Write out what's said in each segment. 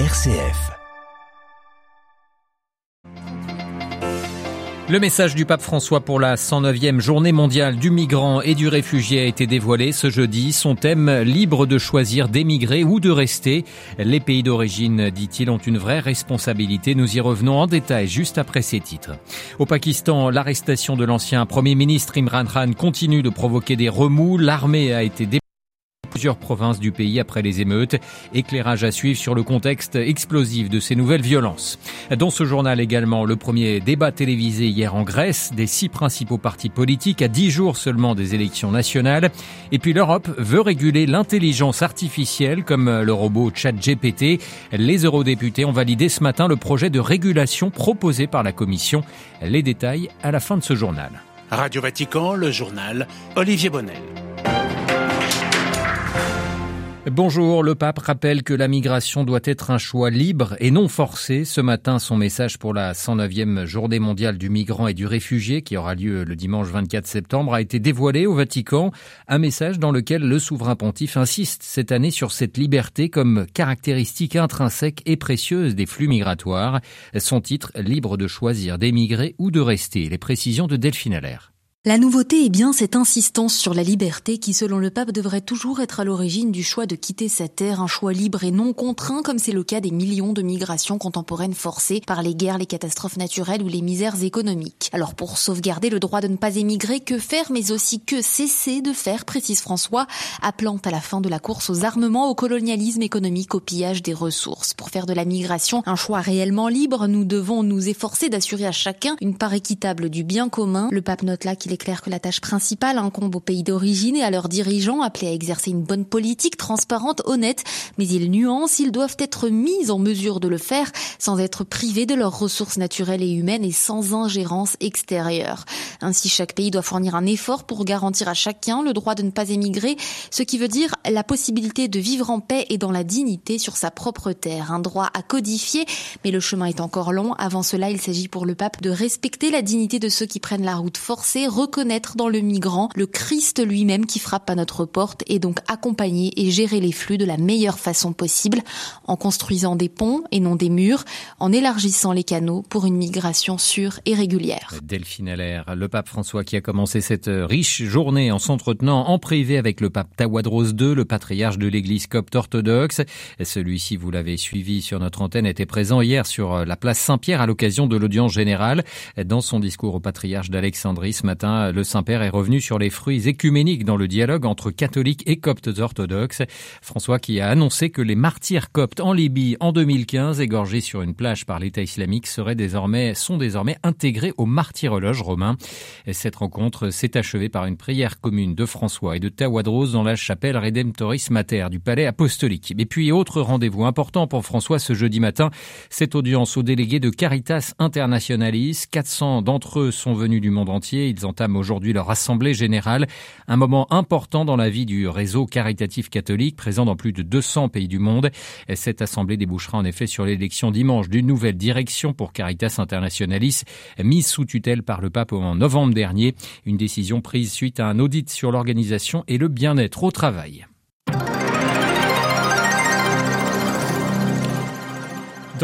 RCF. Le message du pape François pour la 109e journée mondiale du migrant et du réfugié a été dévoilé ce jeudi. Son thème, libre de choisir d'émigrer ou de rester. Les pays d'origine, dit-il, ont une vraie responsabilité. Nous y revenons en détail juste après ces titres. Au Pakistan, l'arrestation de l'ancien premier ministre Imran Khan continue de provoquer des remous. L'armée a été plusieurs provinces du pays après les émeutes. Éclairage à suivre sur le contexte explosif de ces nouvelles violences. Dans ce journal également, le premier débat télévisé hier en Grèce des six principaux partis politiques à dix jours seulement des élections nationales. Et puis l'Europe veut réguler l'intelligence artificielle comme le robot ChatGPT. Les eurodéputés ont validé ce matin le projet de régulation proposé par la Commission. Les détails à la fin de ce journal. Radio Vatican, le journal Olivier Bonnel. Bonjour, le pape rappelle que la migration doit être un choix libre et non forcé. Ce matin, son message pour la 109e journée mondiale du migrant et du réfugié qui aura lieu le dimanche 24 septembre a été dévoilé au Vatican. Un message dans lequel le souverain pontife insiste cette année sur cette liberté comme caractéristique intrinsèque et précieuse des flux migratoires. Son titre, libre de choisir d'émigrer ou de rester. Les précisions de Delphine Allaire. La nouveauté est bien cette insistance sur la liberté qui, selon le pape, devrait toujours être à l'origine du choix de quitter sa terre, un choix libre et non contraint, comme c'est le cas des millions de migrations contemporaines forcées par les guerres, les catastrophes naturelles ou les misères économiques. Alors pour sauvegarder le droit de ne pas émigrer, que faire, mais aussi que cesser de faire, précise François, appelant à la fin de la course aux armements, au colonialisme économique, au pillage des ressources. Pour faire de la migration un choix réellement libre, nous devons nous efforcer d'assurer à chacun une part équitable du bien commun. Le pape note là qu'il est clair que la tâche principale incombe aux pays d'origine et à leurs dirigeants appelés à exercer une bonne politique transparente, honnête, mais ils nuancent, ils doivent être mis en mesure de le faire sans être privés de leurs ressources naturelles et humaines et sans ingérence extérieure. Ainsi, chaque pays doit fournir un effort pour garantir à chacun le droit de ne pas émigrer, ce qui veut dire la possibilité de vivre en paix et dans la dignité sur sa propre terre. Un droit à codifier, mais le chemin est encore long. Avant cela, il s'agit pour le pape de respecter la dignité de ceux qui prennent la route forcée, reconnaître dans le migrant le Christ lui-même qui frappe à notre porte et donc accompagner et gérer les flux de la meilleure façon possible en construisant des ponts et non des murs, en élargissant les canaux pour une migration sûre et régulière. Delphine Allaire, le pape François qui a commencé cette riche journée en s'entretenant en privé avec le pape Tawadros II, le patriarche de l'église copte orthodoxe. Celui-ci, vous l'avez suivi sur notre antenne, était présent hier sur la place Saint-Pierre à l'occasion de l'audience générale. Dans son discours au patriarche d'Alexandrie ce matin, le Saint-Père est revenu sur les fruits écuméniques dans le dialogue entre catholiques et coptes orthodoxes. François qui a annoncé que les martyrs coptes en Libye en 2015, égorgés sur une plage par l'État islamique, seraient désormais, sont désormais intégrés au martyrologe romain. Cette rencontre s'est achevée par une prière commune de François et de Tawadros dans la chapelle Redemptoris Mater du palais apostolique. Et puis, autre rendez-vous important pour François ce jeudi matin, cette audience aux délégués de Caritas Internationalis. 400 d'entre eux sont venus du monde entier. Ils entament aujourd'hui leur assemblée générale, un moment important dans la vie du réseau caritatif catholique présent dans plus de 200 pays du monde. Cette assemblée débouchera en effet sur l'élection dimanche d'une nouvelle direction pour Caritas Internationalis, mise sous tutelle par le pape en novembre dernier, une décision prise suite à un audit sur l'organisation et le bien-être au travail.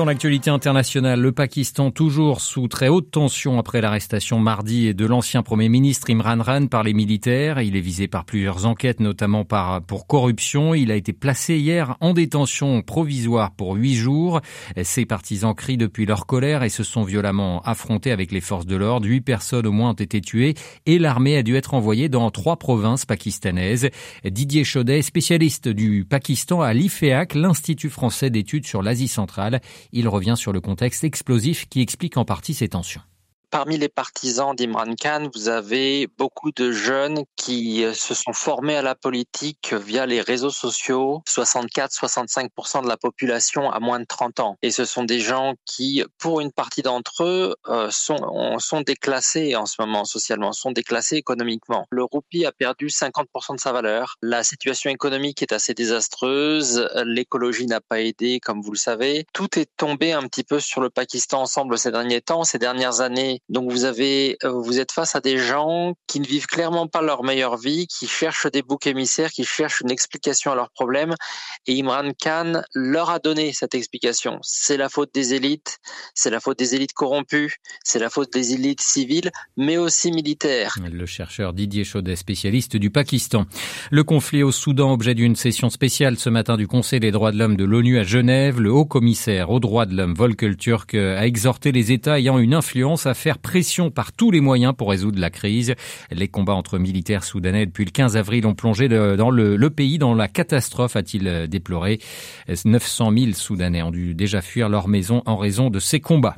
Dans l'actualité internationale, le Pakistan toujours sous très haute tension après l'arrestation mardi de l'ancien Premier ministre Imran Khan par les militaires. Il est visé par plusieurs enquêtes, notamment par, pour corruption. Il a été placé hier en détention provisoire pour huit jours. Ses partisans crient depuis leur colère et se sont violemment affrontés avec les forces de l'ordre. Huit personnes au moins ont été tuées et l'armée a dû être envoyée dans trois provinces pakistanaises. Didier Chaudet, spécialiste du Pakistan à l'IFEAC, l'Institut français d'études sur l'Asie centrale. Il revient sur le contexte explosif qui explique en partie ces tensions. Parmi les partisans d'Imran Khan, vous avez beaucoup de jeunes qui euh, se sont formés à la politique via les réseaux sociaux. 64-65% de la population a moins de 30 ans. Et ce sont des gens qui, pour une partie d'entre eux, euh, sont, sont déclassés en ce moment socialement, sont déclassés économiquement. Le roupie a perdu 50% de sa valeur. La situation économique est assez désastreuse. L'écologie n'a pas aidé, comme vous le savez. Tout est tombé un petit peu sur le Pakistan ensemble ces derniers temps. Ces dernières années, Donc vous avez, euh, vous êtes face à des gens qui ne vivent clairement pas leur meilleure vie, qui cherchent des boucs émissaires, qui cherchent une explication à leurs problèmes. Et Imran Khan leur a donné cette explication. C'est la faute des élites, c'est la faute des élites corrompues, c'est la faute des élites civiles, mais aussi militaires. Le chercheur Didier Chaudet, spécialiste du Pakistan. Le conflit au Soudan, objet d'une session spéciale ce matin du Conseil des droits de l'homme de l'ONU à Genève, le haut commissaire aux droits de l'homme Volker Turk a exhorté les États ayant une influence à faire pression par tous les moyens pour résoudre la crise. Les combats entre militaires soudanais depuis le 15 avril ont plongé dans le, pays dans la catastrophe, a-t-il déploré. 900 000 Soudanais ont dû déjà fuir leur maison en raison de ces combats.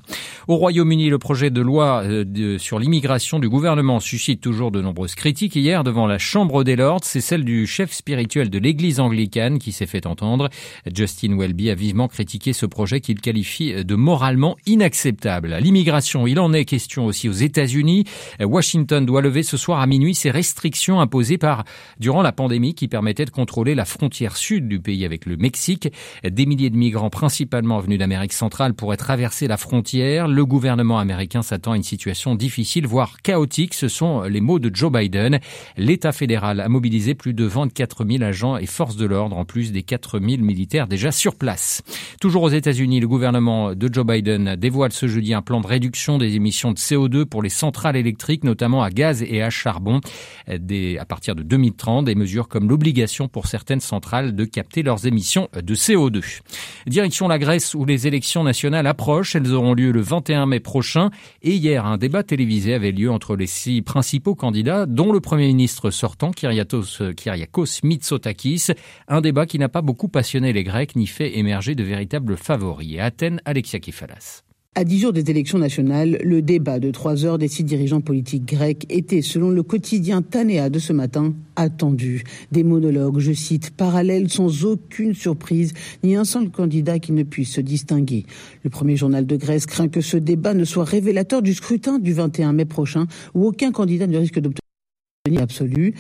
Au Royaume-Uni, le projet de loi euh, sur l'immigration du gouvernement suscite toujours de nombreuses critiques. Hier, devant la Chambre des Lords, c'est celle du chef spirituel de l'Église anglicane qui s'est fait entendre. Justin Welby a vivement critiqué ce projet qu'il qualifie de moralement inacceptable. L'immigration, il en est question aussi aux États-Unis. Washington doit lever ce soir à minuit ses restrictions imposées par durant la pandémie qui permettaient de contrôler la frontière sud du pays avec le Mexique. Des milliers de migrants, principalement venus d'Amérique centrale, pourraient traverser la frontière. Le gouvernement américain s'attend à une situation difficile, voire chaotique. Ce sont les mots de Joe Biden. L'État fédéral a mobilisé plus de 24 000 agents et forces de l'ordre, en plus des 4 000 militaires déjà sur place. Toujours aux États-Unis, le gouvernement de Joe Biden dévoile ce jeudi un plan de réduction des émissions de CO2 pour les centrales électriques, notamment à gaz et à charbon, à partir de 2030. Des mesures comme l'obligation pour certaines centrales de capter leurs émissions de CO2. Direction la Grèce où les élections nationales approchent. Elles auront lieu le 21 mai prochain. Et hier, un débat télévisé avait lieu entre les six principaux candidats, dont le Premier ministre sortant, Kyriakos Mitsotakis. Un débat qui n'a pas beaucoup passionné les Grecs ni fait émerger de véritables favoris. Athènes, Alexia Kefalas. À dix jours des élections nationales, le débat de trois heures des six dirigeants politiques grecs était, selon le quotidien Tanea de ce matin, attendu. Des monologues, je cite, parallèles sans aucune surprise, ni un seul candidat qui ne puisse se distinguer. Le premier journal de Grèce craint que ce débat ne soit révélateur du scrutin du 21 mai prochain, où aucun candidat ne risque d'obtenir absolu.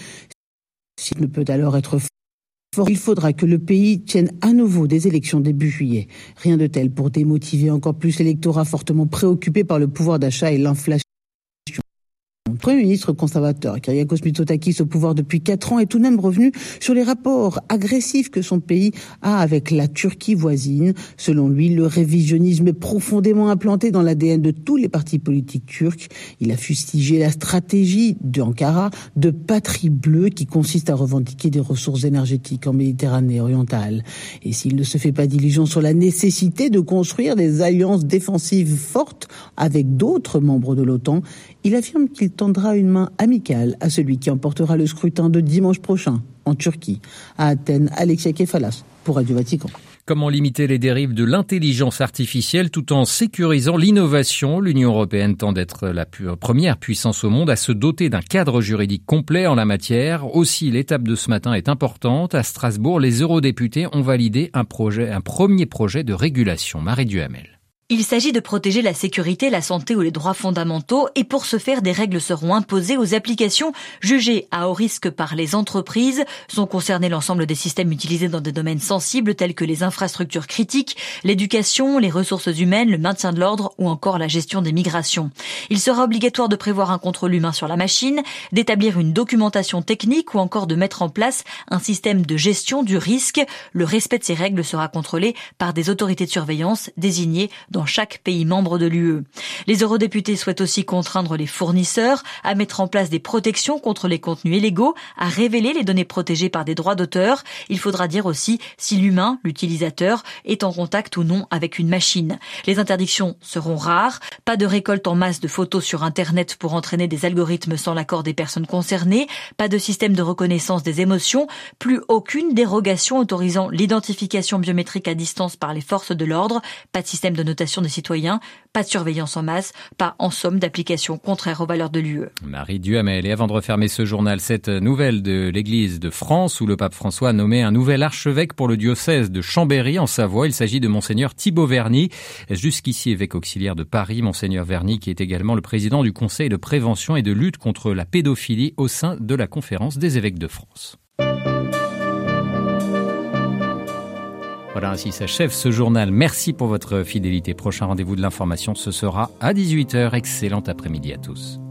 S'il ne peut alors être il faudra que le pays tienne à nouveau des élections début juillet. Rien de tel pour démotiver encore plus l'électorat fortement préoccupé par le pouvoir d'achat et l'inflation. Premier ministre conservateur, Kyriakos Mitsotakis, au pouvoir depuis quatre ans, est tout de même revenu sur les rapports agressifs que son pays a avec la Turquie voisine. Selon lui, le révisionnisme est profondément implanté dans l'ADN de tous les partis politiques turcs. Il a fustigé la stratégie d'Ankara de patrie bleue qui consiste à revendiquer des ressources énergétiques en Méditerranée orientale. Et s'il ne se fait pas d'illusions sur la nécessité de construire des alliances défensives fortes avec d'autres membres de l'OTAN, il affirme qu'il tendra une main amicale à celui qui emportera le scrutin de dimanche prochain en Turquie. À Athènes, Alexia Kefalas pour Radio Vatican. Comment limiter les dérives de l'intelligence artificielle tout en sécurisant l'innovation? L'Union européenne tend d'être la première puissance au monde à se doter d'un cadre juridique complet en la matière. Aussi, l'étape de ce matin est importante. À Strasbourg, les eurodéputés ont validé un projet, un premier projet de régulation. Marie Duhamel. Il s'agit de protéger la sécurité, la santé ou les droits fondamentaux et pour ce faire, des règles seront imposées aux applications jugées à haut risque par les entreprises. Sont concernés l'ensemble des systèmes utilisés dans des domaines sensibles tels que les infrastructures critiques, l'éducation, les ressources humaines, le maintien de l'ordre ou encore la gestion des migrations. Il sera obligatoire de prévoir un contrôle humain sur la machine, d'établir une documentation technique ou encore de mettre en place un système de gestion du risque. Le respect de ces règles sera contrôlé par des autorités de surveillance désignées chaque pays membre de l'UE. Les eurodéputés souhaitent aussi contraindre les fournisseurs à mettre en place des protections contre les contenus illégaux, à révéler les données protégées par des droits d'auteur. Il faudra dire aussi si l'humain, l'utilisateur, est en contact ou non avec une machine. Les interdictions seront rares, pas de récolte en masse de photos sur Internet pour entraîner des algorithmes sans l'accord des personnes concernées, pas de système de reconnaissance des émotions, plus aucune dérogation autorisant l'identification biométrique à distance par les forces de l'ordre, pas de système de notation des citoyens, pas de surveillance en masse, pas en somme d'applications contraires aux valeurs de l'UE. Marie Duhamel. Et avant de refermer ce journal, cette nouvelle de l'Église de France où le pape François a nommé un nouvel archevêque pour le diocèse de Chambéry en Savoie. Il s'agit de monseigneur Thibaut Verny, jusqu'ici évêque auxiliaire de Paris. Monseigneur Verny qui est également le président du Conseil de prévention et de lutte contre la pédophilie au sein de la conférence des évêques de France. Voilà, ainsi s'achève ce journal. Merci pour votre fidélité. Prochain rendez-vous de l'information, ce sera à 18h. Excellent après-midi à tous.